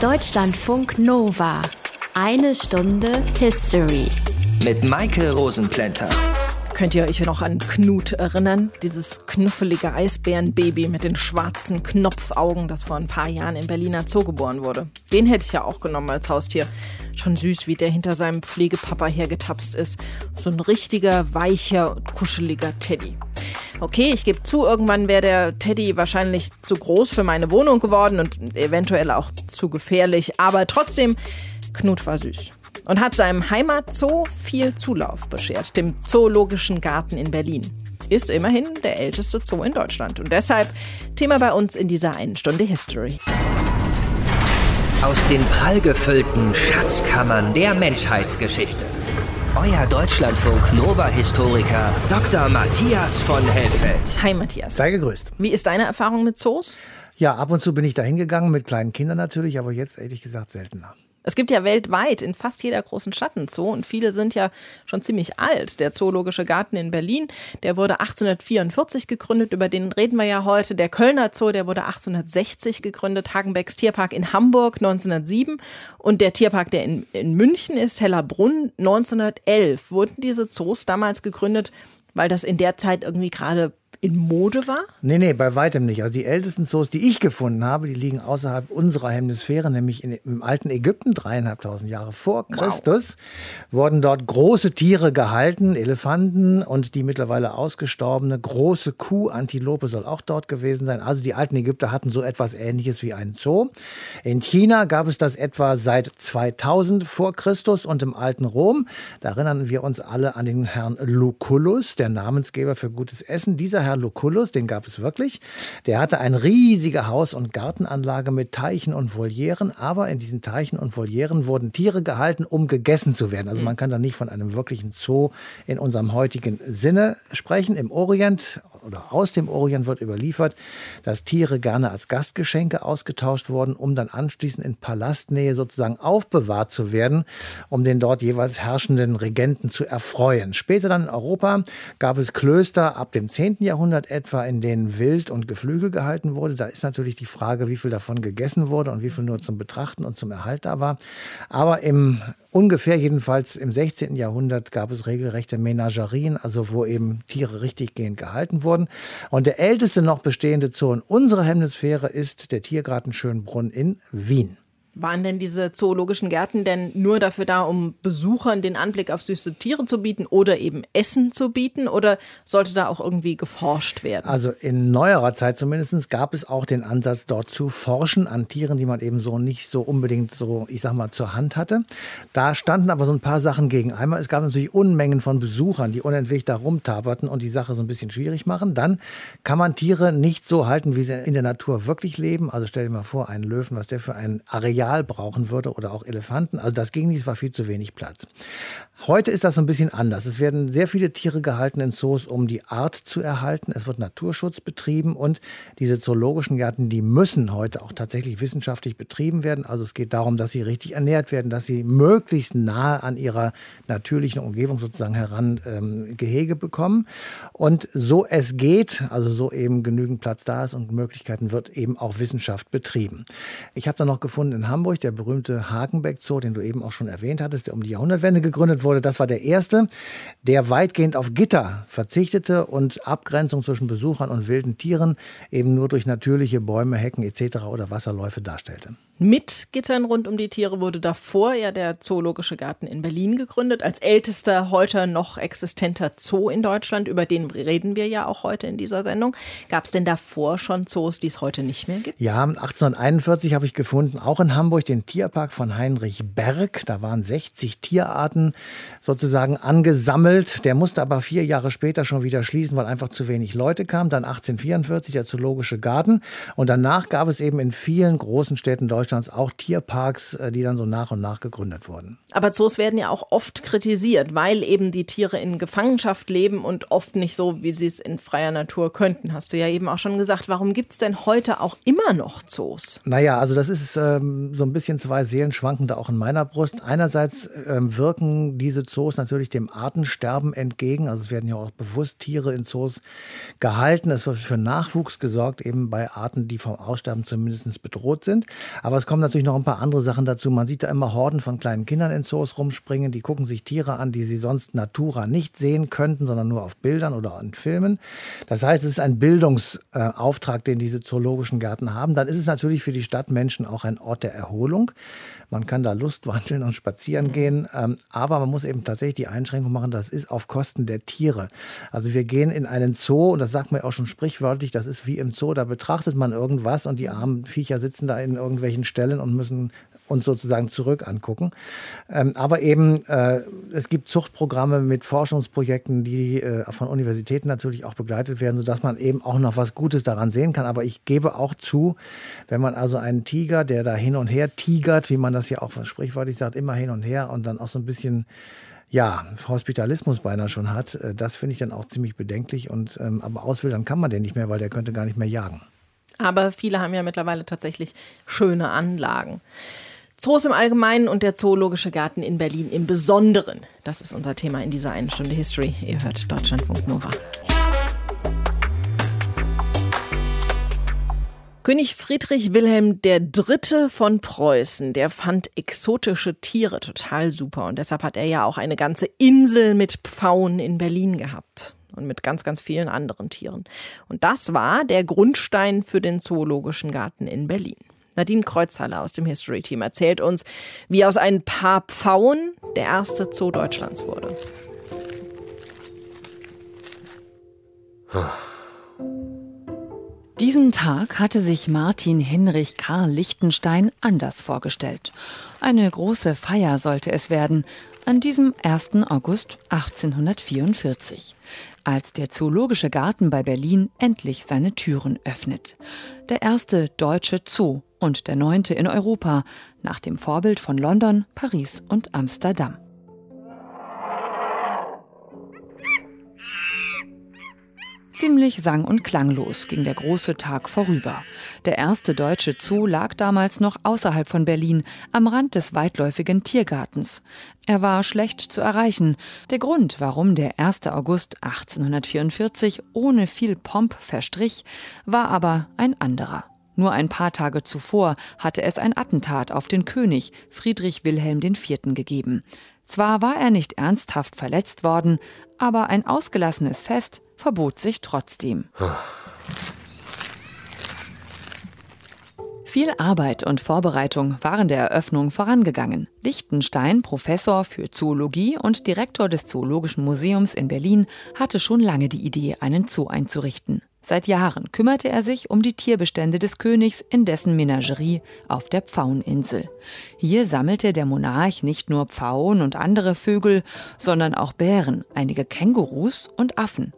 Deutschlandfunk Nova. Eine Stunde History. Mit Maike Rosenplanter. Könnt ihr euch noch an Knut erinnern? Dieses knuffelige Eisbärenbaby mit den schwarzen Knopfaugen, das vor ein paar Jahren in Berliner Zoo geboren wurde. Den hätte ich ja auch genommen als Haustier. Schon süß, wie der hinter seinem Pflegepapa hergetapst ist. So ein richtiger, weicher, kuscheliger Teddy. Okay, ich gebe zu, irgendwann wäre der Teddy wahrscheinlich zu groß für meine Wohnung geworden und eventuell auch zu gefährlich. Aber trotzdem, Knut war süß und hat seinem Heimatzoo viel Zulauf beschert, dem Zoologischen Garten in Berlin. Ist immerhin der älteste Zoo in Deutschland und deshalb Thema bei uns in dieser einen Stunde History. Aus den prallgefüllten Schatzkammern der Menschheitsgeschichte. Euer Deutschlandfunk Nova-Historiker Dr. Matthias von Helfeld. Hi Matthias. Sei gegrüßt. Wie ist deine Erfahrung mit Zoos? Ja, ab und zu bin ich da hingegangen, mit kleinen Kindern natürlich, aber jetzt ehrlich gesagt seltener. Es gibt ja weltweit in fast jeder großen Stadt einen Zoo und viele sind ja schon ziemlich alt. Der Zoologische Garten in Berlin, der wurde 1844 gegründet, über den reden wir ja heute. Der Kölner Zoo, der wurde 1860 gegründet, Hagenbecks Tierpark in Hamburg 1907 und der Tierpark, der in, in München ist, Hellerbrunn 1911. Wurden diese Zoos damals gegründet, weil das in der Zeit irgendwie gerade in Mode war? Nee, nee, bei weitem nicht. Also die ältesten Zoos, die ich gefunden habe, die liegen außerhalb unserer Hemisphäre, nämlich in, im alten Ägypten, dreieinhalbtausend Jahre vor Christus, wow. wurden dort große Tiere gehalten, Elefanten und die mittlerweile ausgestorbene große Kuh, Antilope soll auch dort gewesen sein. Also die alten Ägypter hatten so etwas ähnliches wie einen Zoo. In China gab es das etwa seit 2000 vor Christus und im alten Rom. Da erinnern wir uns alle an den Herrn Lucullus, der Namensgeber für gutes Essen. Dieser Herr Lucullus, den gab es wirklich. Der hatte eine riesige Haus- und Gartenanlage mit Teichen und Volieren, aber in diesen Teichen und Volieren wurden Tiere gehalten, um gegessen zu werden. Also man kann da nicht von einem wirklichen Zoo in unserem heutigen Sinne sprechen. Im Orient oder aus dem Orient wird überliefert, dass Tiere gerne als Gastgeschenke ausgetauscht wurden, um dann anschließend in Palastnähe sozusagen aufbewahrt zu werden, um den dort jeweils herrschenden Regenten zu erfreuen. Später dann in Europa gab es Klöster ab dem 10. Jahrhundert etwa, in denen Wild und Geflügel gehalten wurde. Da ist natürlich die Frage, wie viel davon gegessen wurde und wie viel nur zum Betrachten und zum Erhalt da war. Aber im Ungefähr jedenfalls im 16. Jahrhundert gab es regelrechte Menagerien, also wo eben Tiere richtiggehend gehalten wurden. Und der älteste noch bestehende Zoo in unserer Hemisphäre ist der Tiergarten Schönbrunn in Wien. Waren denn diese zoologischen Gärten denn nur dafür da, um Besuchern den Anblick auf süße Tiere zu bieten oder eben Essen zu bieten? Oder sollte da auch irgendwie geforscht werden? Also in neuerer Zeit zumindest gab es auch den Ansatz, dort zu forschen an Tieren, die man eben so nicht so unbedingt so, ich sag mal, zur Hand hatte. Da standen aber so ein paar Sachen gegen. Einmal, es gab natürlich Unmengen von Besuchern, die unentwegt da rumtaperten und die Sache so ein bisschen schwierig machen. Dann kann man Tiere nicht so halten, wie sie in der Natur wirklich leben. Also stell dir mal vor, einen Löwen, was der für ein Areal Areal brauchen würde oder auch Elefanten. Also das ging nicht, es war viel zu wenig Platz. Heute ist das so ein bisschen anders. Es werden sehr viele Tiere gehalten in Zoos, um die Art zu erhalten. Es wird Naturschutz betrieben und diese zoologischen Gärten, die müssen heute auch tatsächlich wissenschaftlich betrieben werden. Also es geht darum, dass sie richtig ernährt werden, dass sie möglichst nahe an ihrer natürlichen Umgebung sozusagen heran ähm, Gehege bekommen. Und so es geht, also so eben genügend Platz da ist und Möglichkeiten, wird eben auch Wissenschaft betrieben. Ich habe da noch gefunden in Hamburg der berühmte Hagenbeck Zoo, den du eben auch schon erwähnt hattest, der um die Jahrhundertwende gegründet wurde. Das war der erste, der weitgehend auf Gitter verzichtete und Abgrenzung zwischen Besuchern und wilden Tieren eben nur durch natürliche Bäume, Hecken etc. oder Wasserläufe darstellte. Mit Gittern rund um die Tiere wurde davor ja der Zoologische Garten in Berlin gegründet, als ältester heute noch existenter Zoo in Deutschland. Über den reden wir ja auch heute in dieser Sendung. Gab es denn davor schon Zoos, die es heute nicht mehr gibt? Ja, 1841 habe ich gefunden, auch in Hamburg, den Tierpark von Heinrich Berg. Da waren 60 Tierarten sozusagen angesammelt. Der musste aber vier Jahre später schon wieder schließen, weil einfach zu wenig Leute kamen. Dann 1844 der Zoologische Garten. Und danach gab es eben in vielen großen Städten Deutschlands Deutschlands auch Tierparks, äh, die dann so nach und nach gegründet wurden. Aber Zoos werden ja auch oft kritisiert, weil eben die Tiere in Gefangenschaft leben und oft nicht so, wie sie es in freier Natur könnten. Hast du ja eben auch schon gesagt. Warum gibt es denn heute auch immer noch Zoos? Naja, also das ist ähm, so ein bisschen zwei Seelen schwanken da auch in meiner Brust. Einerseits ähm, wirken diese Zoos natürlich dem Artensterben entgegen. Also es werden ja auch bewusst Tiere in Zoos gehalten. Es wird für Nachwuchs gesorgt, eben bei Arten, die vom Aussterben zumindest bedroht sind. Aber es kommen natürlich noch ein paar andere Sachen dazu. Man sieht da immer Horden von kleinen Kindern in Zoos rumspringen, die gucken sich Tiere an, die sie sonst natura nicht sehen könnten, sondern nur auf Bildern oder in Filmen. Das heißt, es ist ein Bildungsauftrag, den diese zoologischen Gärten haben. Dann ist es natürlich für die Stadtmenschen auch ein Ort der Erholung. Man kann da Lust wandeln und spazieren gehen, ähm, aber man muss eben tatsächlich die Einschränkung machen, das ist auf Kosten der Tiere. Also wir gehen in einen Zoo und das sagt man auch schon sprichwörtlich, das ist wie im Zoo, da betrachtet man irgendwas und die armen Viecher sitzen da in irgendwelchen Stellen und müssen uns sozusagen zurück angucken. Ähm, aber eben, äh, es gibt Zuchtprogramme mit Forschungsprojekten, die äh, von Universitäten natürlich auch begleitet werden, sodass man eben auch noch was Gutes daran sehen kann. Aber ich gebe auch zu, wenn man also einen Tiger, der da hin und her tigert, wie man das ja auch sprichwörtlich sagt, immer hin und her und dann auch so ein bisschen ja, Hospitalismus beinahe schon hat, äh, das finde ich dann auch ziemlich bedenklich. Und ähm, aber auswildern kann man den nicht mehr, weil der könnte gar nicht mehr jagen. Aber viele haben ja mittlerweile tatsächlich schöne Anlagen. Zoos im Allgemeinen und der Zoologische Garten in Berlin im Besonderen. Das ist unser Thema in dieser einen Stunde History. Ihr hört Deutschlandfunk Nova. König Friedrich Wilhelm III. von Preußen, der fand exotische Tiere total super und deshalb hat er ja auch eine ganze Insel mit Pfauen in Berlin gehabt und mit ganz, ganz vielen anderen Tieren. Und das war der Grundstein für den Zoologischen Garten in Berlin. Nadine Kreuzhaller aus dem History Team erzählt uns, wie aus ein paar Pfauen der erste Zoo Deutschlands wurde. Diesen Tag hatte sich Martin Hinrich Karl Lichtenstein anders vorgestellt. Eine große Feier sollte es werden, an diesem 1. August 1844 als der Zoologische Garten bei Berlin endlich seine Türen öffnet. Der erste deutsche Zoo und der neunte in Europa, nach dem Vorbild von London, Paris und Amsterdam. Ziemlich sang- und klanglos ging der große Tag vorüber. Der erste deutsche Zoo lag damals noch außerhalb von Berlin, am Rand des weitläufigen Tiergartens. Er war schlecht zu erreichen. Der Grund, warum der 1. August 1844 ohne viel Pomp verstrich, war aber ein anderer. Nur ein paar Tage zuvor hatte es ein Attentat auf den König Friedrich Wilhelm IV. gegeben. Zwar war er nicht ernsthaft verletzt worden, aber ein ausgelassenes Fest verbot sich trotzdem. Viel Arbeit und Vorbereitung waren der Eröffnung vorangegangen. Lichtenstein, Professor für Zoologie und Direktor des Zoologischen Museums in Berlin, hatte schon lange die Idee, einen Zoo einzurichten. Seit Jahren kümmerte er sich um die Tierbestände des Königs in dessen Menagerie auf der Pfaueninsel. Hier sammelte der Monarch nicht nur Pfauen und andere Vögel, sondern auch Bären, einige Kängurus und Affen.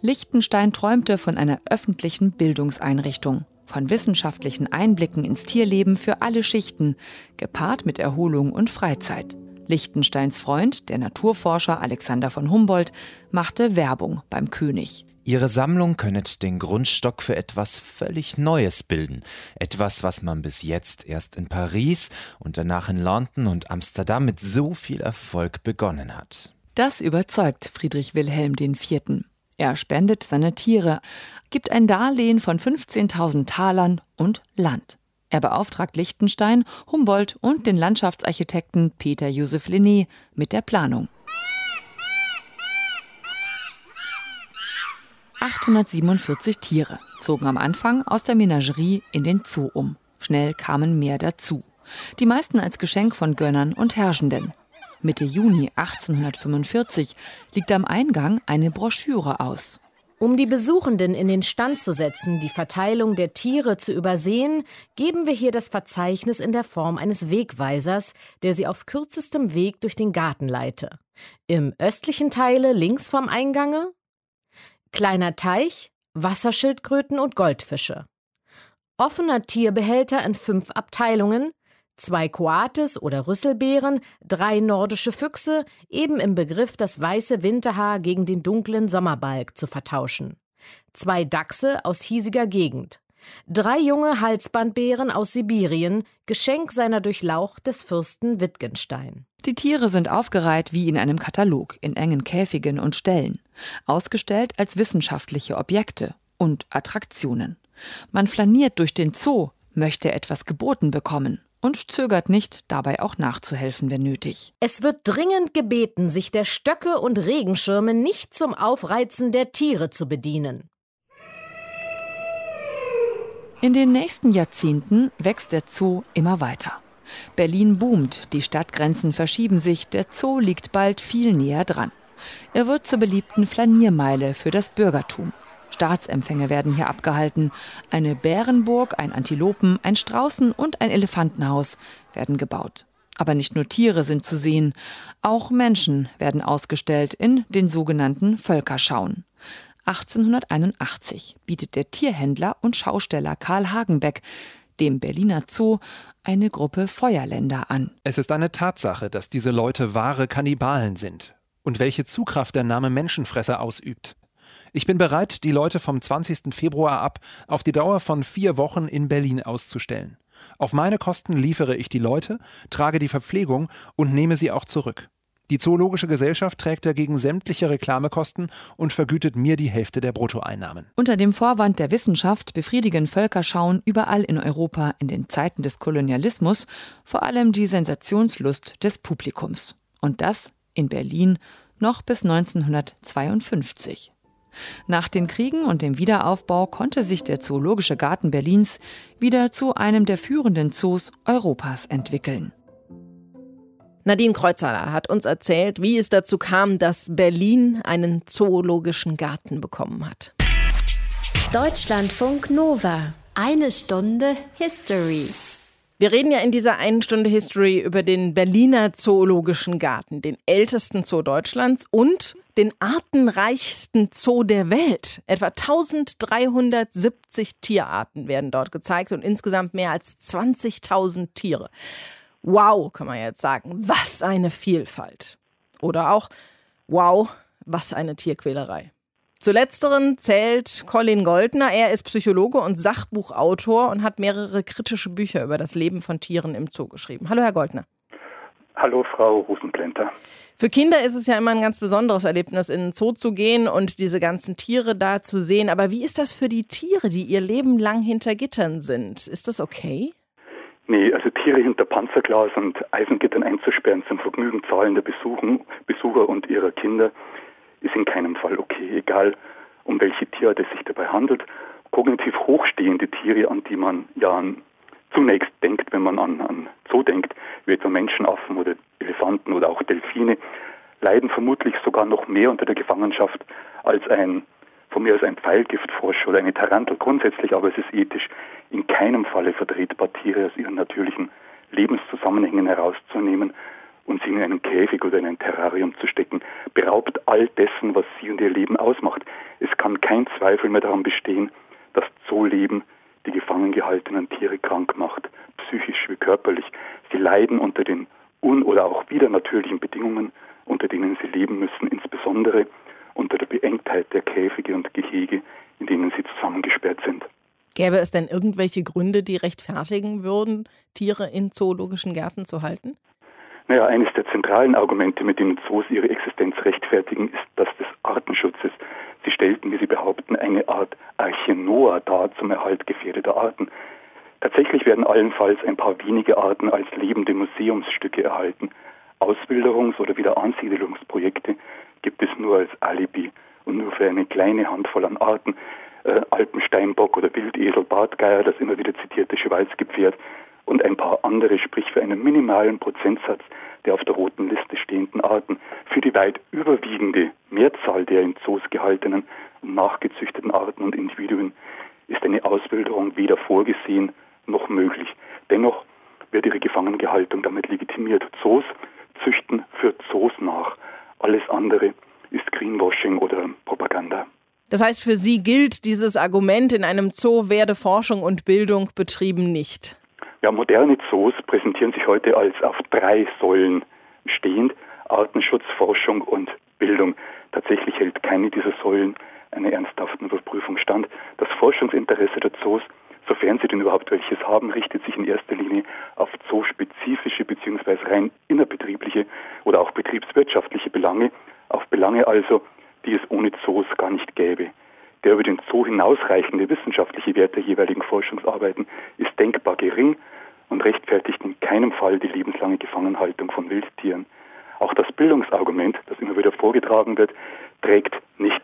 Lichtenstein träumte von einer öffentlichen Bildungseinrichtung, von wissenschaftlichen Einblicken ins Tierleben für alle Schichten, gepaart mit Erholung und Freizeit. Lichtensteins Freund, der Naturforscher Alexander von Humboldt, machte Werbung beim König. Ihre Sammlung könnet den Grundstock für etwas völlig Neues bilden. Etwas, was man bis jetzt erst in Paris und danach in London und Amsterdam mit so viel Erfolg begonnen hat. Das überzeugt Friedrich Wilhelm IV. Er spendet seine Tiere, gibt ein Darlehen von 15.000 Talern und Land. Er beauftragt Liechtenstein, Humboldt und den Landschaftsarchitekten Peter Josef Linné mit der Planung. 847 Tiere zogen am Anfang aus der Menagerie in den Zoo um. Schnell kamen mehr dazu. Die meisten als Geschenk von Gönnern und Herrschenden. Mitte Juni 1845 liegt am Eingang eine Broschüre aus. Um die Besuchenden in den Stand zu setzen, die Verteilung der Tiere zu übersehen, geben wir hier das Verzeichnis in der Form eines Wegweisers, der sie auf kürzestem Weg durch den Garten leite. Im östlichen Teile links vom Eingange kleiner Teich, Wasserschildkröten und Goldfische. Offener Tierbehälter in fünf Abteilungen, zwei Koates oder Rüsselbeeren, drei nordische Füchse, eben im Begriff, das weiße Winterhaar gegen den dunklen Sommerbalg zu vertauschen. Zwei Dachse aus hiesiger Gegend. Drei junge Halsbandbären aus Sibirien, Geschenk seiner Durchlauch des Fürsten Wittgenstein. Die Tiere sind aufgereiht wie in einem Katalog, in engen Käfigen und Ställen, ausgestellt als wissenschaftliche Objekte und Attraktionen. Man flaniert durch den Zoo, möchte etwas geboten bekommen und zögert nicht, dabei auch nachzuhelfen, wenn nötig. Es wird dringend gebeten, sich der Stöcke und Regenschirme nicht zum Aufreizen der Tiere zu bedienen. In den nächsten Jahrzehnten wächst der Zoo immer weiter. Berlin boomt, die Stadtgrenzen verschieben sich, der Zoo liegt bald viel näher dran. Er wird zur beliebten Flaniermeile für das Bürgertum. Staatsempfänge werden hier abgehalten. Eine Bärenburg, ein Antilopen, ein Straußen und ein Elefantenhaus werden gebaut. Aber nicht nur Tiere sind zu sehen, auch Menschen werden ausgestellt in den sogenannten Völkerschauen. 1881 bietet der Tierhändler und Schausteller Karl Hagenbeck dem Berliner Zoo eine Gruppe Feuerländer an. Es ist eine Tatsache, dass diese Leute wahre Kannibalen sind und welche Zugkraft der Name Menschenfresser ausübt. Ich bin bereit, die Leute vom 20. Februar ab auf die Dauer von vier Wochen in Berlin auszustellen. Auf meine Kosten liefere ich die Leute, trage die Verpflegung und nehme sie auch zurück. Die Zoologische Gesellschaft trägt dagegen sämtliche Reklamekosten und vergütet mir die Hälfte der Bruttoeinnahmen. Unter dem Vorwand der Wissenschaft befriedigen Völkerschauen überall in Europa in den Zeiten des Kolonialismus vor allem die Sensationslust des Publikums. Und das in Berlin noch bis 1952. Nach den Kriegen und dem Wiederaufbau konnte sich der Zoologische Garten Berlins wieder zu einem der führenden Zoos Europas entwickeln. Nadine Kreuzhaler hat uns erzählt, wie es dazu kam, dass Berlin einen zoologischen Garten bekommen hat. Deutschlandfunk Nova. Eine Stunde History. Wir reden ja in dieser einen Stunde History über den Berliner Zoologischen Garten, den ältesten Zoo Deutschlands und den artenreichsten Zoo der Welt. Etwa 1370 Tierarten werden dort gezeigt und insgesamt mehr als 20.000 Tiere. Wow, kann man jetzt sagen. Was eine Vielfalt. Oder auch, wow, was eine Tierquälerei. Zu letzteren zählt Colin Goldner. Er ist Psychologe und Sachbuchautor und hat mehrere kritische Bücher über das Leben von Tieren im Zoo geschrieben. Hallo, Herr Goldner. Hallo, Frau Rosenplenter. Für Kinder ist es ja immer ein ganz besonderes Erlebnis, in den Zoo zu gehen und diese ganzen Tiere da zu sehen. Aber wie ist das für die Tiere, die ihr Leben lang hinter Gittern sind? Ist das okay? Nee, also Tiere hinter Panzerglas und Eisengittern einzusperren zum Vergnügen zahlender Besucher und ihrer Kinder ist in keinem Fall okay, egal um welche Tierart es sich dabei handelt. Kognitiv hochstehende Tiere, an die man ja zunächst denkt, wenn man an, an Zoo denkt, wie etwa Menschenaffen oder Elefanten oder auch Delfine, leiden vermutlich sogar noch mehr unter der Gefangenschaft als ein von mir aus ein Pfeilgiftfrosch oder eine Tarantel grundsätzlich, aber es ist ethisch in keinem Falle vertretbar, Tiere aus ihren natürlichen Lebenszusammenhängen herauszunehmen und sie in einen Käfig oder in ein Terrarium zu stecken, beraubt all dessen, was sie und ihr Leben ausmacht. Es kann kein Zweifel mehr daran bestehen, dass Zooleben die gefangen gehaltenen Tiere krank macht, psychisch wie körperlich. Sie leiden unter den un- oder auch wieder natürlichen Bedingungen, unter denen sie leben müssen, insbesondere unter der Beengtheit der Käfige und Gehege, in denen sie zusammengesperrt sind. Gäbe es denn irgendwelche Gründe, die rechtfertigen würden, Tiere in zoologischen Gärten zu halten? Naja, eines der zentralen Argumente, mit denen Zoos ihre Existenz rechtfertigen, ist das des Artenschutzes. Sie stellten, wie sie behaupten, eine Art Arche Noah dar zum Erhalt gefährdeter Arten. Tatsächlich werden allenfalls ein paar wenige Arten als lebende Museumsstücke erhalten. Auswilderungs- oder Wiederansiedelungsprojekte gibt es nur als Alibi und nur für eine kleine Handvoll an Arten. Äh, Alpensteinbock oder Wildesel, Bartgeier, das immer wieder zitierte Schweizgepferd, und ein paar andere, sprich für einen minimalen Prozentsatz der auf der roten Liste stehenden Arten. Für die weit überwiegende Mehrzahl der in Zoos gehaltenen und nachgezüchteten Arten und Individuen ist eine Auswilderung weder vorgesehen noch möglich. Dennoch wird ihre Gefangengehaltung damit legitimiert. Zoos züchten für Zoos nach. Alles andere ist Greenwashing oder Propaganda. Das heißt, für Sie gilt dieses Argument, in einem Zoo werde Forschung und Bildung betrieben nicht. Ja, moderne Zoos präsentieren sich heute als auf drei Säulen stehend, Artenschutz, Forschung und Bildung. Tatsächlich hält keine dieser Säulen einer ernsthaften Überprüfung stand. Das Forschungsinteresse der Zoos, sofern sie denn überhaupt welches haben, richtet sich in erster Linie auf zoospezifische bzw. rein innerbetriebliche oder auch betriebswirtschaftliche Belange, auf Belange also, die es ohne Zoos gar nicht gäbe. Der über den Zoo hinausreichende wissenschaftliche Wert der jeweiligen Forschungsarbeiten ist denkbar gering und rechtfertigt in keinem Fall die lebenslange Gefangenhaltung von Wildtieren. Auch das Bildungsargument, das immer wieder vorgetragen wird, trägt nicht.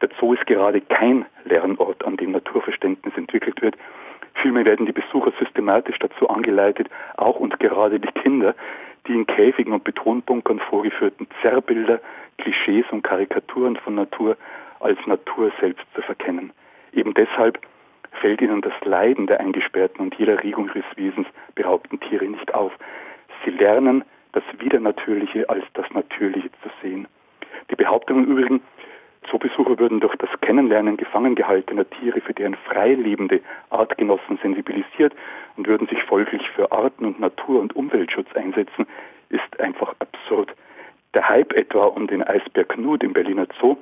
Der Zoo ist gerade kein Lernort, an dem Naturverständnis entwickelt wird. Vielmehr werden die Besucher systematisch dazu angeleitet, auch und gerade die Kinder, die in Käfigen und Betonbunkern vorgeführten Zerrbilder, Klischees und Karikaturen von Natur als Natur selbst zu verkennen. Eben deshalb fällt ihnen das Leiden der Eingesperrten und jeder Regung ihres Wesens beraubten Tiere nicht auf. Sie lernen, das Widernatürliche als das Natürliche zu sehen. Die Behauptung im Übrigen, Zoobesucher würden durch das Kennenlernen gefangen gehaltener Tiere für deren freilebende Artgenossen sensibilisiert und würden sich folglich für Arten- und Natur- und Umweltschutz einsetzen, ist einfach absurd. Der Hype etwa um den Eisbär Knut im Berliner Zoo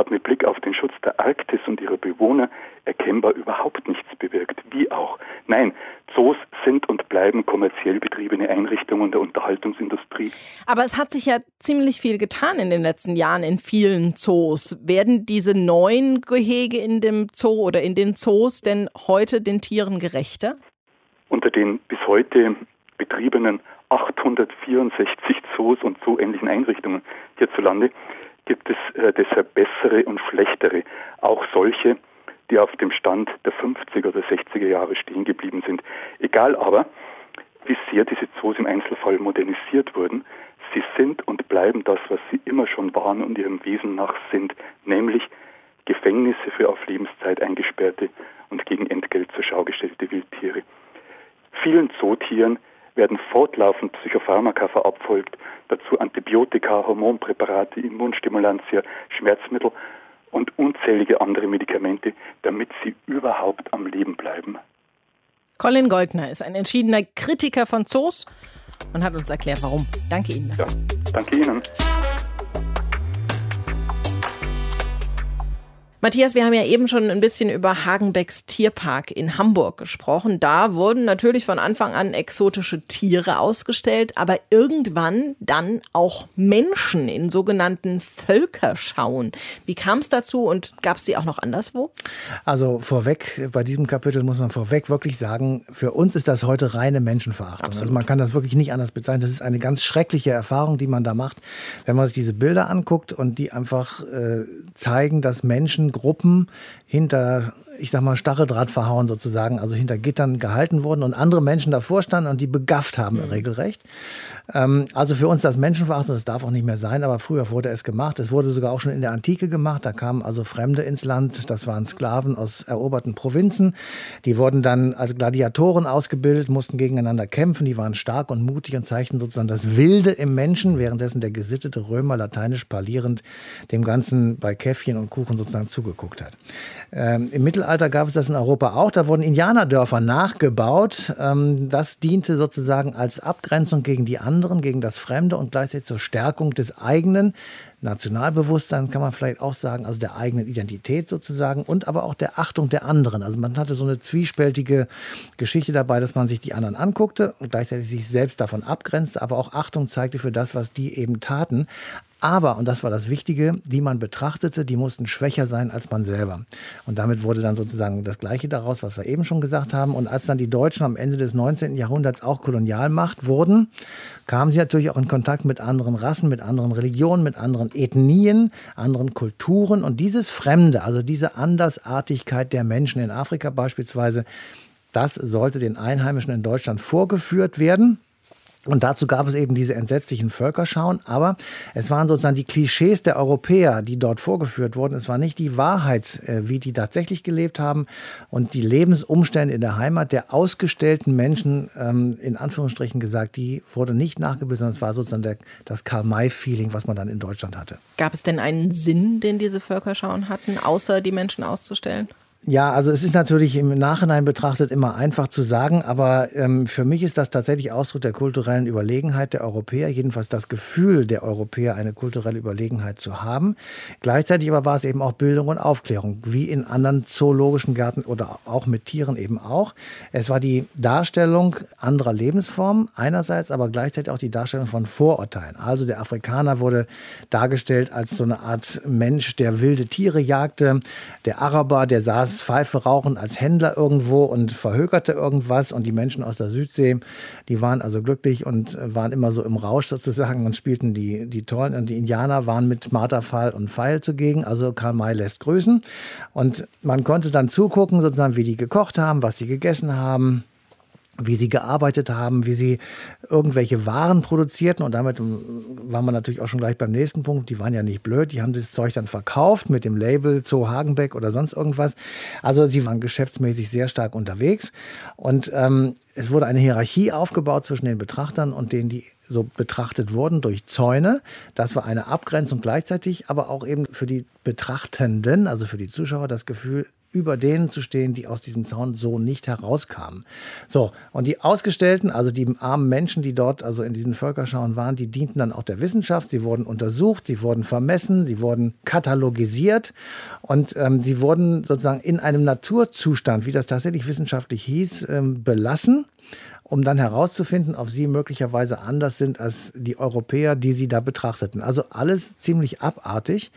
hat mit Blick auf den Schutz der Arktis und ihrer Bewohner erkennbar überhaupt nichts bewirkt. Wie auch. Nein, Zoos sind und bleiben kommerziell betriebene Einrichtungen der Unterhaltungsindustrie. Aber es hat sich ja ziemlich viel getan in den letzten Jahren in vielen Zoos. Werden diese neuen Gehege in dem Zoo oder in den Zoos denn heute den Tieren gerechter? Unter den bis heute betriebenen 864 Zoos und so ähnlichen Einrichtungen hierzulande gibt es äh, deshalb bessere und schlechtere, auch solche, die auf dem Stand der 50er oder 60er Jahre stehen geblieben sind. Egal aber, wie sehr diese Zoos im Einzelfall modernisiert wurden, sie sind und bleiben das, was sie immer schon waren und ihrem Wesen nach sind, nämlich Gefängnisse für auf Lebenszeit eingesperrte und gegen Entgelt zur Schau gestellte Wildtiere. Vielen Zootieren werden fortlaufend Psychopharmaka verabfolgt, dazu Antibiotika, Hormonpräparate, Immunstimulantia, Schmerzmittel und unzählige andere Medikamente, damit sie überhaupt am Leben bleiben. Colin Goldner ist ein entschiedener Kritiker von Zoos und hat uns erklärt, warum. Danke Ihnen. Ja, danke Ihnen. Matthias, wir haben ja eben schon ein bisschen über Hagenbecks Tierpark in Hamburg gesprochen. Da wurden natürlich von Anfang an exotische Tiere ausgestellt, aber irgendwann dann auch Menschen in sogenannten Völkerschauen. Wie kam es dazu und gab es sie auch noch anderswo? Also vorweg, bei diesem Kapitel muss man vorweg wirklich sagen, für uns ist das heute reine Menschenverachtung. Also Absolut. Also man kann das wirklich nicht anders bezeichnen. Das ist eine ganz schreckliche Erfahrung, die man da macht, wenn man sich diese Bilder anguckt und die einfach äh, zeigen, dass Menschen Gruppen hinter ich sag mal, Stacheldraht verhauen sozusagen, also hinter Gittern gehalten wurden und andere Menschen davor standen und die begafft haben mhm. regelrecht. Ähm, also für uns das Menschenverachten, das darf auch nicht mehr sein, aber früher wurde es gemacht. Es wurde sogar auch schon in der Antike gemacht. Da kamen also Fremde ins Land, das waren Sklaven aus eroberten Provinzen. Die wurden dann als Gladiatoren ausgebildet, mussten gegeneinander kämpfen. Die waren stark und mutig und zeigten sozusagen das Wilde im Menschen, währenddessen der gesittete Römer lateinisch parlierend dem Ganzen bei Käffchen und Kuchen sozusagen zugeguckt hat. Ähm, Im Mittelalter gab es das in Europa auch. Da wurden Indianerdörfer nachgebaut. Ähm, das diente sozusagen als Abgrenzung gegen die anderen, gegen das Fremde und gleichzeitig zur Stärkung des eigenen Nationalbewusstsein kann man vielleicht auch sagen, also der eigenen Identität sozusagen und aber auch der Achtung der anderen. Also man hatte so eine zwiespältige Geschichte dabei, dass man sich die anderen anguckte und gleichzeitig sich selbst davon abgrenzte, aber auch Achtung zeigte für das, was die eben taten. Aber, und das war das Wichtige, die man betrachtete, die mussten schwächer sein als man selber. Und damit wurde dann sozusagen das Gleiche daraus, was wir eben schon gesagt haben. Und als dann die Deutschen am Ende des 19. Jahrhunderts auch Kolonialmacht wurden, kamen sie natürlich auch in Kontakt mit anderen Rassen, mit anderen Religionen, mit anderen Ethnien, anderen Kulturen. Und dieses Fremde, also diese Andersartigkeit der Menschen in Afrika beispielsweise, das sollte den Einheimischen in Deutschland vorgeführt werden. Und dazu gab es eben diese entsetzlichen Völkerschauen, aber es waren sozusagen die Klischees der Europäer, die dort vorgeführt wurden. Es war nicht die Wahrheit, äh, wie die tatsächlich gelebt haben und die Lebensumstände in der Heimat der ausgestellten Menschen, ähm, in Anführungsstrichen gesagt, die wurde nicht nachgebildet, sondern es war sozusagen der, das Karl-May-Feeling, was man dann in Deutschland hatte. Gab es denn einen Sinn, den diese Völkerschauen hatten, außer die Menschen auszustellen? Ja, also es ist natürlich im Nachhinein betrachtet immer einfach zu sagen, aber ähm, für mich ist das tatsächlich Ausdruck der kulturellen Überlegenheit der Europäer, jedenfalls das Gefühl der Europäer, eine kulturelle Überlegenheit zu haben. Gleichzeitig aber war es eben auch Bildung und Aufklärung, wie in anderen zoologischen Gärten oder auch mit Tieren eben auch. Es war die Darstellung anderer Lebensformen einerseits, aber gleichzeitig auch die Darstellung von Vorurteilen. Also der Afrikaner wurde dargestellt als so eine Art Mensch, der wilde Tiere jagte, der Araber, der saß Pfeife rauchend als Händler irgendwo und verhökerte irgendwas und die Menschen aus der Südsee, die waren also glücklich und waren immer so im Rausch sozusagen und spielten die, die tollen und die Indianer waren mit Marterpfahl und Pfeil zugegen, also Karl May lässt grüßen. Und man konnte dann zugucken sozusagen, wie die gekocht haben, was sie gegessen haben, wie sie gearbeitet haben, wie sie irgendwelche Waren produzierten. Und damit war man natürlich auch schon gleich beim nächsten Punkt. Die waren ja nicht blöd, die haben das Zeug dann verkauft mit dem Label Zoo Hagenbeck oder sonst irgendwas. Also sie waren geschäftsmäßig sehr stark unterwegs. Und ähm, es wurde eine Hierarchie aufgebaut zwischen den Betrachtern und denen, die so betrachtet wurden durch Zäune. Das war eine Abgrenzung gleichzeitig, aber auch eben für die Betrachtenden, also für die Zuschauer, das Gefühl, über denen zu stehen, die aus diesem Zaun so nicht herauskamen. So, und die Ausgestellten, also die armen Menschen, die dort also in diesen Völkerschauen waren, die dienten dann auch der Wissenschaft. Sie wurden untersucht, sie wurden vermessen, sie wurden katalogisiert und ähm, sie wurden sozusagen in einem Naturzustand, wie das tatsächlich wissenschaftlich hieß, ähm, belassen um dann herauszufinden, ob sie möglicherweise anders sind als die Europäer, die sie da betrachteten. Also alles ziemlich abartig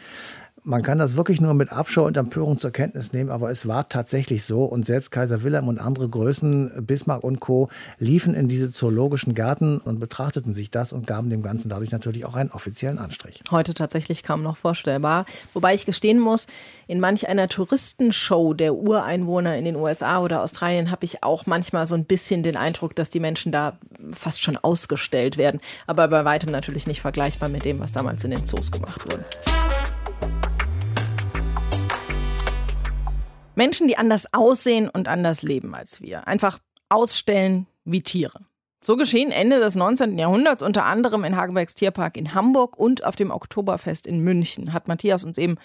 man kann das wirklich nur mit Abschau und Empörung zur Kenntnis nehmen, aber es war tatsächlich so. Und selbst Kaiser Wilhelm und andere Größen, Bismarck und Co., liefen in diese zoologischen Gärten und betrachteten sich das und gaben dem Ganzen dadurch natürlich auch einen offiziellen Anstrich. Heute tatsächlich kaum noch vorstellbar. Wobei ich gestehen muss, in manch einer Touristenshow der Ureinwohner in den USA oder Australien habe ich auch manchmal so ein bisschen den Eindruck, dass die Menschen da fast schon ausgestellt werden. Aber bei weitem natürlich nicht vergleichbar mit dem, was damals in den Zoos gemacht wurde. Menschen, die anders aussehen und anders leben als wir. Einfach ausstellen wie Tiere. So geschehen Ende des 19. Jahrhunderts unter anderem in Hagenbergs Tierpark in Hamburg und auf dem Oktoberfest in München. Hat Matthias uns eben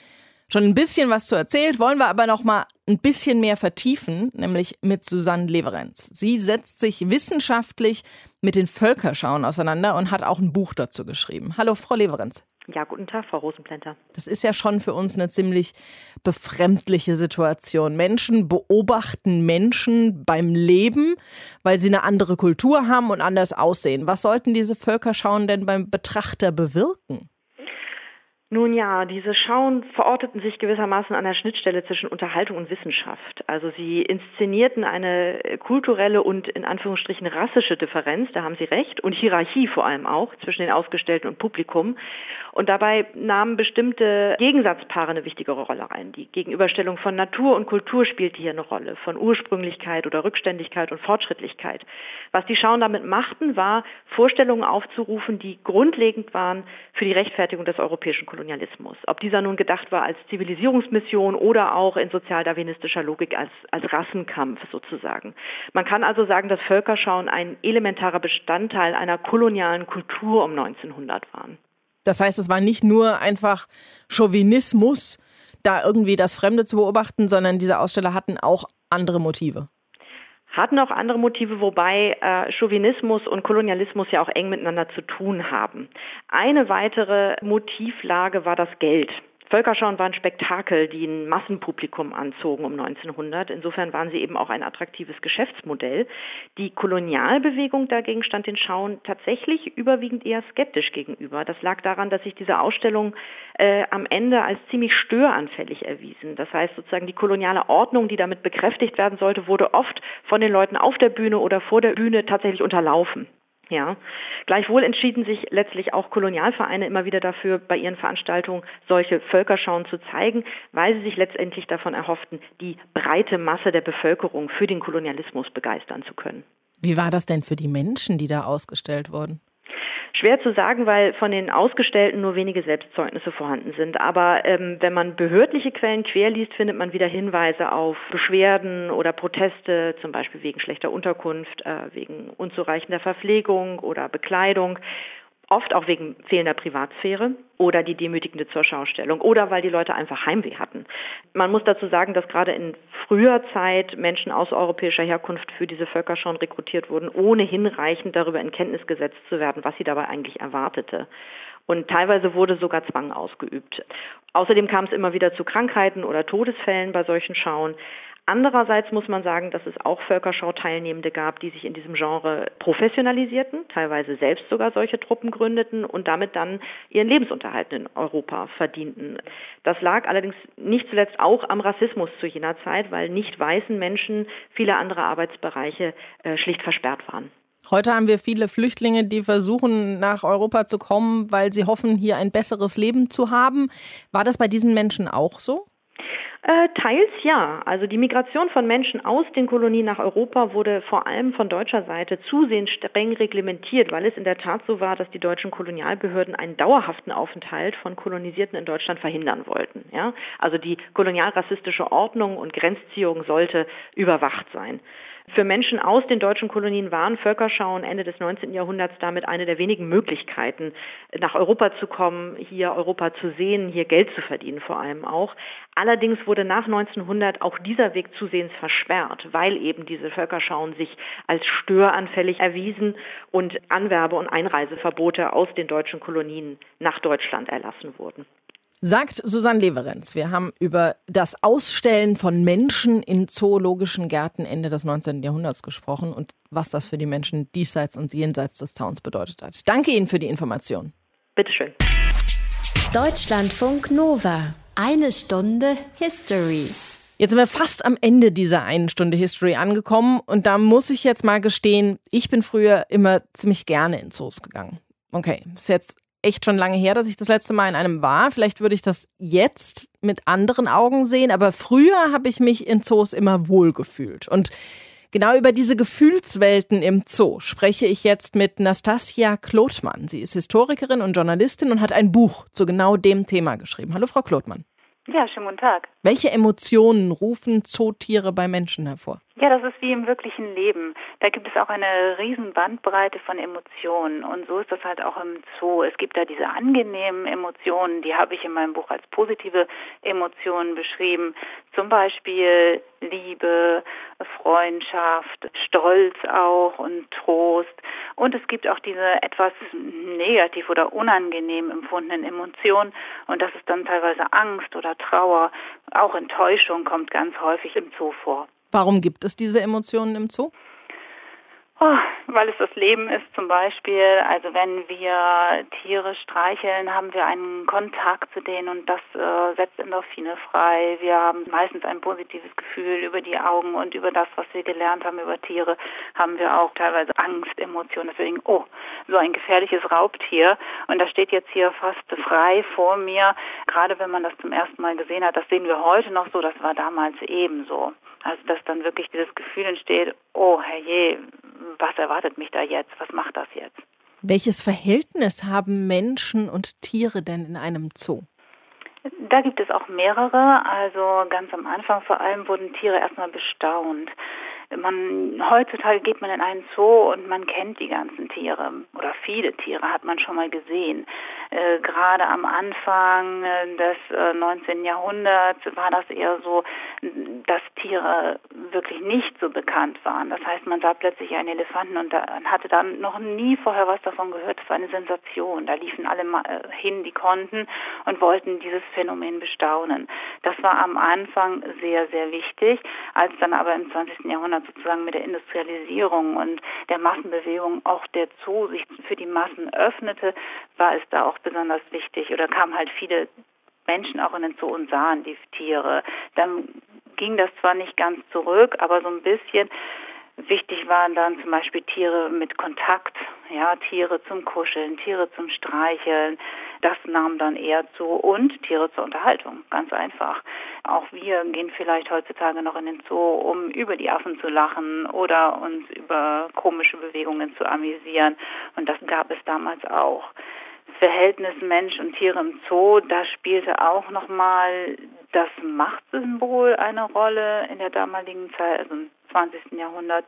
schon ein bisschen was zu erzählt, wollen wir aber noch mal ein bisschen mehr vertiefen, nämlich mit Susanne Leverenz. Sie setzt sich wissenschaftlich mit den Völkerschauen auseinander und hat auch ein Buch dazu geschrieben. Hallo, Frau Leverenz. Ja, guten Tag, Frau Rosenplänter. Das ist ja schon für uns eine ziemlich befremdliche Situation. Menschen beobachten Menschen beim Leben, weil sie eine andere Kultur haben und anders aussehen. Was sollten diese Völkerschauen denn beim Betrachter bewirken? Nun ja, diese Schauen verorteten sich gewissermaßen an der Schnittstelle zwischen Unterhaltung und Wissenschaft. Also sie inszenierten eine kulturelle und in Anführungsstrichen rassische Differenz, da haben Sie recht, und Hierarchie vor allem auch zwischen den Ausgestellten und Publikum. Und dabei nahmen bestimmte Gegensatzpaare eine wichtigere Rolle ein. Die Gegenüberstellung von Natur und Kultur spielte hier eine Rolle, von Ursprünglichkeit oder Rückständigkeit und Fortschrittlichkeit. Was die Schauen damit machten, war, Vorstellungen aufzurufen, die grundlegend waren für die Rechtfertigung des europäischen Kolonialismus. Kolonialismus. Ob dieser nun gedacht war als Zivilisierungsmission oder auch in sozialdarwinistischer Logik als, als Rassenkampf sozusagen. Man kann also sagen, dass Völkerschauen ein elementarer Bestandteil einer kolonialen Kultur um 1900 waren. Das heißt, es war nicht nur einfach Chauvinismus, da irgendwie das Fremde zu beobachten, sondern diese Aussteller hatten auch andere Motive hatten auch andere Motive, wobei äh, Chauvinismus und Kolonialismus ja auch eng miteinander zu tun haben. Eine weitere Motivlage war das Geld. Völkerschauen waren Spektakel, die ein Massenpublikum anzogen um 1900. Insofern waren sie eben auch ein attraktives Geschäftsmodell. Die Kolonialbewegung dagegen stand den Schauen tatsächlich überwiegend eher skeptisch gegenüber. Das lag daran, dass sich diese Ausstellungen äh, am Ende als ziemlich störanfällig erwiesen. Das heißt sozusagen die koloniale Ordnung, die damit bekräftigt werden sollte, wurde oft von den Leuten auf der Bühne oder vor der Bühne tatsächlich unterlaufen. Ja, gleichwohl entschieden sich letztlich auch Kolonialvereine immer wieder dafür, bei ihren Veranstaltungen solche Völkerschauen zu zeigen, weil sie sich letztendlich davon erhofften, die breite Masse der Bevölkerung für den Kolonialismus begeistern zu können. Wie war das denn für die Menschen, die da ausgestellt wurden? Schwer zu sagen, weil von den Ausgestellten nur wenige Selbstzeugnisse vorhanden sind. Aber ähm, wenn man behördliche Quellen querliest, findet man wieder Hinweise auf Beschwerden oder Proteste, zum Beispiel wegen schlechter Unterkunft, äh, wegen unzureichender Verpflegung oder Bekleidung oft auch wegen fehlender Privatsphäre oder die demütigende Zurschaustellung oder weil die Leute einfach Heimweh hatten. Man muss dazu sagen, dass gerade in früher Zeit Menschen aus europäischer Herkunft für diese Völkerschauen rekrutiert wurden, ohne hinreichend darüber in Kenntnis gesetzt zu werden, was sie dabei eigentlich erwartete. Und teilweise wurde sogar Zwang ausgeübt. Außerdem kam es immer wieder zu Krankheiten oder Todesfällen bei solchen Schauen. Andererseits muss man sagen, dass es auch Völkerschau-Teilnehmende gab, die sich in diesem Genre professionalisierten, teilweise selbst sogar solche Truppen gründeten und damit dann ihren Lebensunterhalt in Europa verdienten. Das lag allerdings nicht zuletzt auch am Rassismus zu jener Zeit, weil nicht weißen Menschen viele andere Arbeitsbereiche äh, schlicht versperrt waren. Heute haben wir viele Flüchtlinge, die versuchen, nach Europa zu kommen, weil sie hoffen, hier ein besseres Leben zu haben. War das bei diesen Menschen auch so? Äh, teils ja. Also die Migration von Menschen aus den Kolonien nach Europa wurde vor allem von deutscher Seite zusehends streng reglementiert, weil es in der Tat so war, dass die deutschen Kolonialbehörden einen dauerhaften Aufenthalt von Kolonisierten in Deutschland verhindern wollten. Ja? Also die kolonialrassistische Ordnung und Grenzziehung sollte überwacht sein. Für Menschen aus den deutschen Kolonien waren Völkerschauen Ende des 19. Jahrhunderts damit eine der wenigen Möglichkeiten, nach Europa zu kommen, hier Europa zu sehen, hier Geld zu verdienen vor allem auch. Allerdings wurde nach 1900 auch dieser Weg zusehends versperrt, weil eben diese Völkerschauen sich als störanfällig erwiesen und Anwerbe- und Einreiseverbote aus den deutschen Kolonien nach Deutschland erlassen wurden. Sagt Susanne Leverenz. Wir haben über das Ausstellen von Menschen in zoologischen Gärten Ende des 19. Jahrhunderts gesprochen und was das für die Menschen diesseits und jenseits des Towns bedeutet hat. Ich danke Ihnen für die Information. Bitteschön. Deutschlandfunk Nova. Eine Stunde History. Jetzt sind wir fast am Ende dieser einen Stunde History angekommen und da muss ich jetzt mal gestehen, ich bin früher immer ziemlich gerne in Zoos gegangen. Okay, ist jetzt echt schon lange her, dass ich das letzte Mal in einem war. Vielleicht würde ich das jetzt mit anderen Augen sehen, aber früher habe ich mich in Zoos immer wohl gefühlt. Und genau über diese Gefühlswelten im Zoo spreche ich jetzt mit Nastasia Klotmann. Sie ist Historikerin und Journalistin und hat ein Buch zu genau dem Thema geschrieben. Hallo, Frau Klotmann. Ja, schönen guten Tag. Welche Emotionen rufen Zootiere bei Menschen hervor? Ja, das ist wie im wirklichen Leben. Da gibt es auch eine riesen Bandbreite von Emotionen. Und so ist das halt auch im Zoo. Es gibt da diese angenehmen Emotionen, die habe ich in meinem Buch als positive Emotionen beschrieben. Zum Beispiel Liebe, Freundschaft, Stolz auch und Trost. Und es gibt auch diese etwas negativ oder unangenehm empfundenen Emotionen. Und das ist dann teilweise Angst oder Trauer. Auch Enttäuschung kommt ganz häufig im Zoo vor. Warum gibt es diese Emotionen im Zoo? Oh, weil es das Leben ist zum Beispiel. Also wenn wir Tiere streicheln, haben wir einen Kontakt zu denen und das äh, setzt Endorphine frei. Wir haben meistens ein positives Gefühl über die Augen und über das, was wir gelernt haben über Tiere, haben wir auch teilweise Angstemotionen. Deswegen, oh, so ein gefährliches Raubtier und das steht jetzt hier fast frei vor mir. Gerade wenn man das zum ersten Mal gesehen hat, das sehen wir heute noch so, das war damals ebenso. Also dass dann wirklich dieses Gefühl entsteht, oh herrje, was erwartet mich da jetzt? Was macht das jetzt? Welches Verhältnis haben Menschen und Tiere denn in einem Zoo? Da gibt es auch mehrere. Also ganz am Anfang vor allem wurden Tiere erstmal bestaunt. Man, heutzutage geht man in einen Zoo und man kennt die ganzen Tiere oder viele Tiere hat man schon mal gesehen. Äh, Gerade am Anfang äh, des äh, 19. Jahrhunderts war das eher so, dass Tiere wirklich nicht so bekannt waren. Das heißt, man sah plötzlich einen Elefanten und hatte dann noch nie vorher was davon gehört. Das war eine Sensation. Da liefen alle äh, hin, die konnten und wollten dieses Phänomen bestaunen. Das war am Anfang sehr, sehr wichtig. Als dann aber im 20. Jahrhundert Jahrhundert sozusagen mit der Industrialisierung und der Massenbewegung auch der Zoo sich für die Massen öffnete, war es da auch besonders wichtig oder kamen halt viele Menschen auch in den Zoo und sahen die Tiere. Dann ging das zwar nicht ganz zurück, aber so ein bisschen. Wichtig waren dann zum Beispiel Tiere mit Kontakt, ja, Tiere zum Kuscheln, Tiere zum Streicheln. Das nahm dann eher zu und Tiere zur Unterhaltung, ganz einfach. Auch wir gehen vielleicht heutzutage noch in den Zoo, um über die Affen zu lachen oder uns über komische Bewegungen zu amüsieren. Und das gab es damals auch. Verhältnis Mensch und Tiere im Zoo, da spielte auch nochmal das Machtsymbol eine Rolle in der damaligen Zeit, also im 20. Jahrhundert.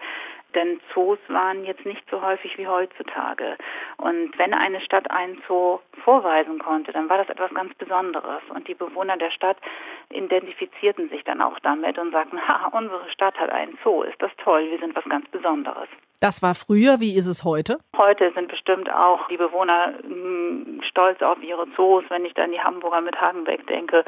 Denn Zoos waren jetzt nicht so häufig wie heutzutage. Und wenn eine Stadt einen Zoo vorweisen konnte, dann war das etwas ganz Besonderes. Und die Bewohner der Stadt identifizierten sich dann auch damit und sagten, ha, unsere Stadt hat einen Zoo, ist das toll, wir sind was ganz Besonderes. Das war früher, wie ist es heute? Heute sind bestimmt auch die Bewohner hm, stolz auf ihre Zoos, wenn ich dann die Hamburger mit Hagenbeck denke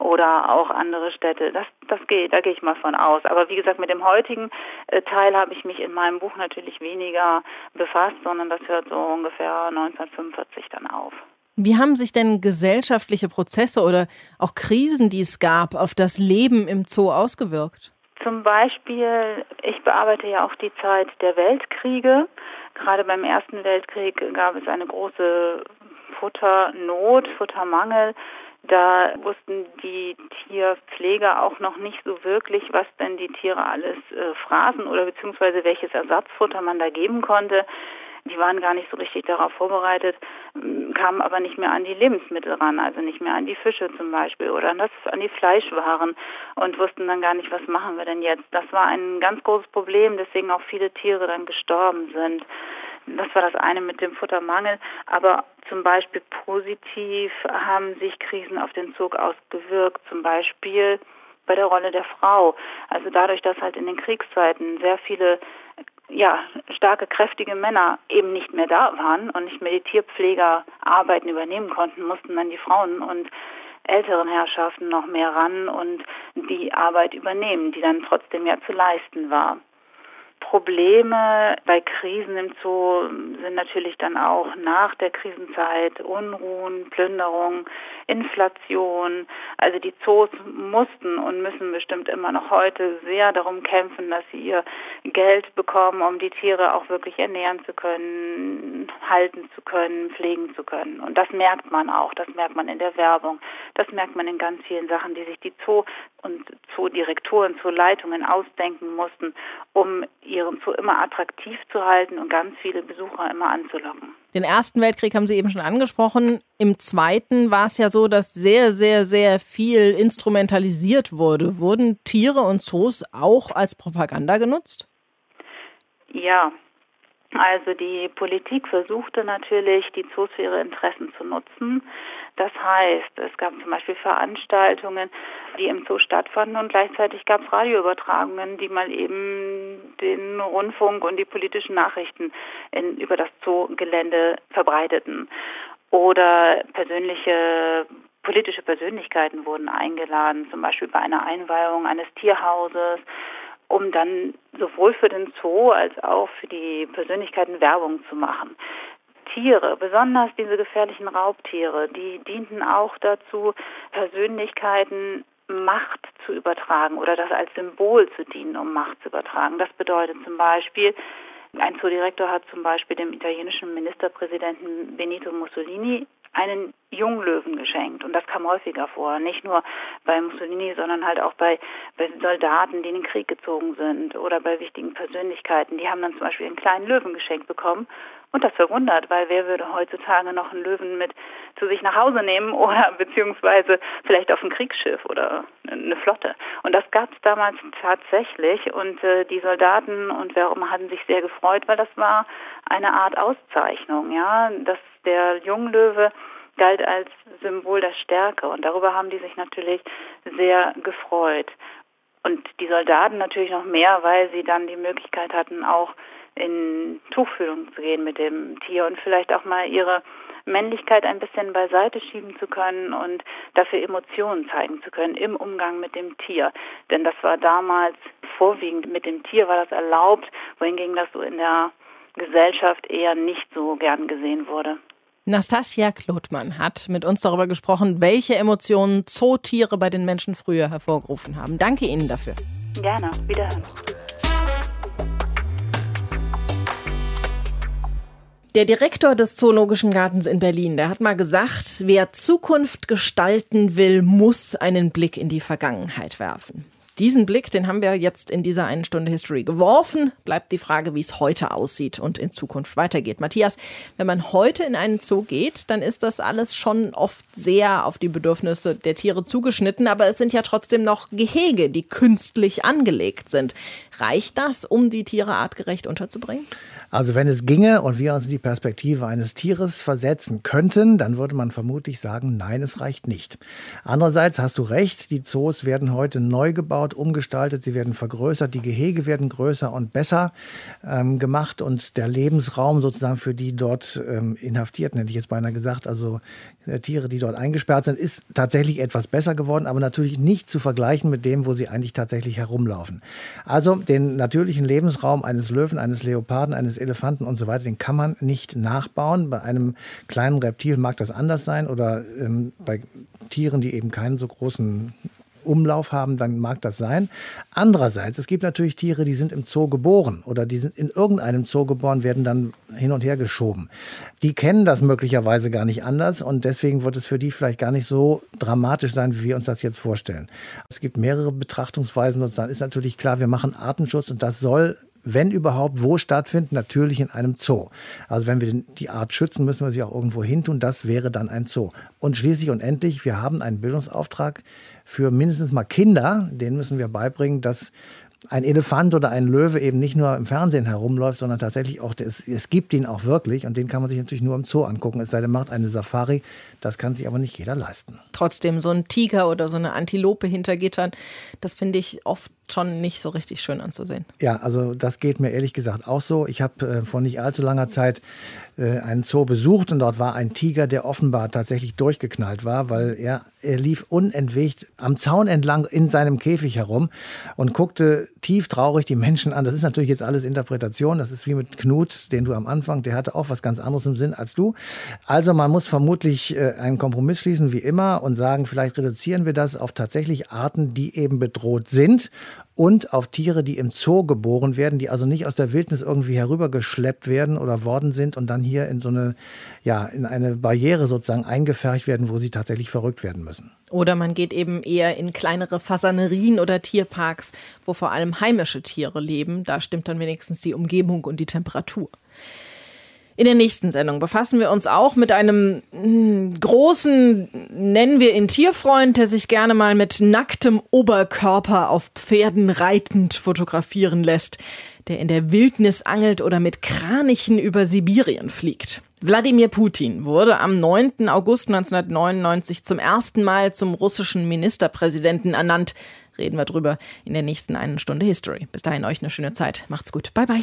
oder auch andere Städte. Das, das geht, da gehe ich mal von aus. Aber wie gesagt, mit dem heutigen äh, Teil habe ich mich in meinem Buch natürlich weniger befasst, sondern das hört so ungefähr 1945 dann auf. Wie haben sich denn gesellschaftliche Prozesse oder auch Krisen, die es gab, auf das Leben im Zoo ausgewirkt? Zum Beispiel, ich bearbeite ja auch die Zeit der Weltkriege. Gerade beim Ersten Weltkrieg gab es eine große Futternot, Futtermangel. Da wussten die Tierpfleger auch noch nicht so wirklich, was denn die Tiere alles äh, fraßen oder beziehungsweise welches Ersatzfutter man da geben konnte. Die waren gar nicht so richtig darauf vorbereitet, kamen aber nicht mehr an die Lebensmittel ran, also nicht mehr an die Fische zum Beispiel oder an, das, an die Fleischwaren und wussten dann gar nicht, was machen wir denn jetzt. Das war ein ganz großes Problem, deswegen auch viele Tiere dann gestorben sind. Das war das eine mit dem Futtermangel. Aber zum Beispiel positiv haben sich Krisen auf den Zug ausgewirkt. Zum Beispiel bei der Rolle der Frau. Also dadurch, dass halt in den Kriegszeiten sehr viele ja, starke, kräftige Männer eben nicht mehr da waren und nicht mehr die Tierpflegerarbeiten übernehmen konnten, mussten dann die Frauen und älteren Herrschaften noch mehr ran und die Arbeit übernehmen, die dann trotzdem ja zu leisten war. Probleme bei Krisen im Zoo sind natürlich dann auch nach der Krisenzeit Unruhen, Plünderung, Inflation. Also die Zoos mussten und müssen bestimmt immer noch heute sehr darum kämpfen, dass sie ihr Geld bekommen, um die Tiere auch wirklich ernähren zu können, halten zu können, pflegen zu können. Und das merkt man auch, das merkt man in der Werbung, das merkt man in ganz vielen Sachen, die sich die Zoo und Zoodirektoren, Zooleitungen ausdenken mussten, um ihren Zoo immer attraktiv zu halten und ganz viele Besucher immer anzulocken. Den Ersten Weltkrieg haben Sie eben schon angesprochen. Im Zweiten war es ja so, dass sehr, sehr, sehr viel instrumentalisiert wurde. Wurden Tiere und Zoos auch als Propaganda genutzt? Ja, also die Politik versuchte natürlich, die Zoos für ihre Interessen zu nutzen. Das heißt, es gab zum Beispiel Veranstaltungen, die im Zoo stattfanden und gleichzeitig gab es Radioübertragungen, die mal eben den Rundfunk und die politischen Nachrichten in, über das Zoogelände verbreiteten. Oder persönliche politische Persönlichkeiten wurden eingeladen, zum Beispiel bei einer Einweihung eines Tierhauses um dann sowohl für den Zoo als auch für die Persönlichkeiten Werbung zu machen. Tiere, besonders diese gefährlichen Raubtiere, die dienten auch dazu, Persönlichkeiten Macht zu übertragen oder das als Symbol zu dienen, um Macht zu übertragen. Das bedeutet zum Beispiel, ein Zoodirektor hat zum Beispiel dem italienischen Ministerpräsidenten Benito Mussolini einen Junglöwen geschenkt. Und das kam häufiger vor. Nicht nur bei Mussolini, sondern halt auch bei, bei Soldaten, die in den Krieg gezogen sind oder bei wichtigen Persönlichkeiten. Die haben dann zum Beispiel einen kleinen Löwen geschenkt bekommen. Und das verwundert, weil wer würde heutzutage noch einen Löwen mit zu sich nach Hause nehmen oder beziehungsweise vielleicht auf ein Kriegsschiff oder eine Flotte. Und das gab es damals tatsächlich und äh, die Soldaten und wer auch immer hatten sich sehr gefreut, weil das war eine Art Auszeichnung, ja, dass der Junglöwe galt als Symbol der Stärke und darüber haben die sich natürlich sehr gefreut. Und die Soldaten natürlich noch mehr, weil sie dann die Möglichkeit hatten, auch in Tuchfühlung zu gehen mit dem Tier und vielleicht auch mal ihre Männlichkeit ein bisschen beiseite schieben zu können und dafür Emotionen zeigen zu können im Umgang mit dem Tier. Denn das war damals vorwiegend mit dem Tier war das erlaubt, wohingegen das so in der Gesellschaft eher nicht so gern gesehen wurde. Nastasia Klotmann hat mit uns darüber gesprochen, welche Emotionen Zootiere bei den Menschen früher hervorgerufen haben. Danke Ihnen dafür. Gerne, wiederhören. Der Direktor des Zoologischen Gartens in Berlin, der hat mal gesagt, wer Zukunft gestalten will, muss einen Blick in die Vergangenheit werfen. Diesen Blick, den haben wir jetzt in dieser einen Stunde History geworfen. Bleibt die Frage, wie es heute aussieht und in Zukunft weitergeht. Matthias, wenn man heute in einen Zoo geht, dann ist das alles schon oft sehr auf die Bedürfnisse der Tiere zugeschnitten, aber es sind ja trotzdem noch Gehege, die künstlich angelegt sind. Reicht das, um die Tiere artgerecht unterzubringen? Also wenn es ginge und wir uns in die Perspektive eines Tieres versetzen könnten, dann würde man vermutlich sagen, nein, es reicht nicht. Andererseits hast du recht, die Zoos werden heute neu gebaut, umgestaltet, sie werden vergrößert, die Gehege werden größer und besser ähm, gemacht und der Lebensraum sozusagen für die dort ähm, Inhaftierten, hätte ich jetzt beinahe gesagt, also äh, Tiere, die dort eingesperrt sind, ist tatsächlich etwas besser geworden, aber natürlich nicht zu vergleichen mit dem, wo sie eigentlich tatsächlich herumlaufen. Also den natürlichen Lebensraum eines Löwen, eines Leoparden, eines Elefanten und so weiter, den kann man nicht nachbauen. Bei einem kleinen Reptil mag das anders sein oder ähm, bei Tieren, die eben keinen so großen Umlauf haben, dann mag das sein. Andererseits, es gibt natürlich Tiere, die sind im Zoo geboren oder die sind in irgendeinem Zoo geboren, werden dann hin und her geschoben. Die kennen das möglicherweise gar nicht anders und deswegen wird es für die vielleicht gar nicht so dramatisch sein, wie wir uns das jetzt vorstellen. Es gibt mehrere Betrachtungsweisen und dann ist natürlich klar, wir machen Artenschutz und das soll wenn überhaupt, wo stattfinden, natürlich in einem Zoo. Also wenn wir die Art schützen, müssen wir sie auch irgendwo hin tun. Das wäre dann ein Zoo. Und schließlich und endlich, wir haben einen Bildungsauftrag für mindestens mal Kinder. Denen müssen wir beibringen, dass ein Elefant oder ein Löwe eben nicht nur im Fernsehen herumläuft, sondern tatsächlich auch, es, es gibt ihn auch wirklich und den kann man sich natürlich nur im Zoo angucken. Es sei denn, macht eine Safari, das kann sich aber nicht jeder leisten. Trotzdem, so ein Tiger oder so eine Antilope hinter Gittern, das finde ich oft schon nicht so richtig schön anzusehen. Ja, also das geht mir ehrlich gesagt auch so. Ich habe äh, vor nicht allzu langer Zeit äh, einen Zoo besucht und dort war ein Tiger, der offenbar tatsächlich durchgeknallt war, weil er, er lief unentwegt am Zaun entlang in seinem Käfig herum und guckte tief traurig die Menschen an. Das ist natürlich jetzt alles Interpretation. Das ist wie mit Knut, den du am Anfang, der hatte auch was ganz anderes im Sinn als du. Also man muss vermutlich äh, einen Kompromiss schließen wie immer und sagen, vielleicht reduzieren wir das auf tatsächlich Arten, die eben bedroht sind und auf Tiere, die im Zoo geboren werden, die also nicht aus der Wildnis irgendwie herübergeschleppt werden oder worden sind und dann hier in so eine, ja, in eine Barriere sozusagen eingefärcht werden, wo sie tatsächlich verrückt werden müssen. Oder man geht eben eher in kleinere Fasanerien oder Tierparks, wo vor allem heimische Tiere leben. Da stimmt dann wenigstens die Umgebung und die Temperatur. In der nächsten Sendung befassen wir uns auch mit einem hm, großen, nennen wir ihn Tierfreund, der sich gerne mal mit nacktem Oberkörper auf Pferden reitend fotografieren lässt, der in der Wildnis angelt oder mit Kranichen über Sibirien fliegt. Wladimir Putin wurde am 9. August 1999 zum ersten Mal zum russischen Ministerpräsidenten ernannt. Reden wir drüber in der nächsten einen Stunde History. Bis dahin euch eine schöne Zeit. Macht's gut. Bye bye.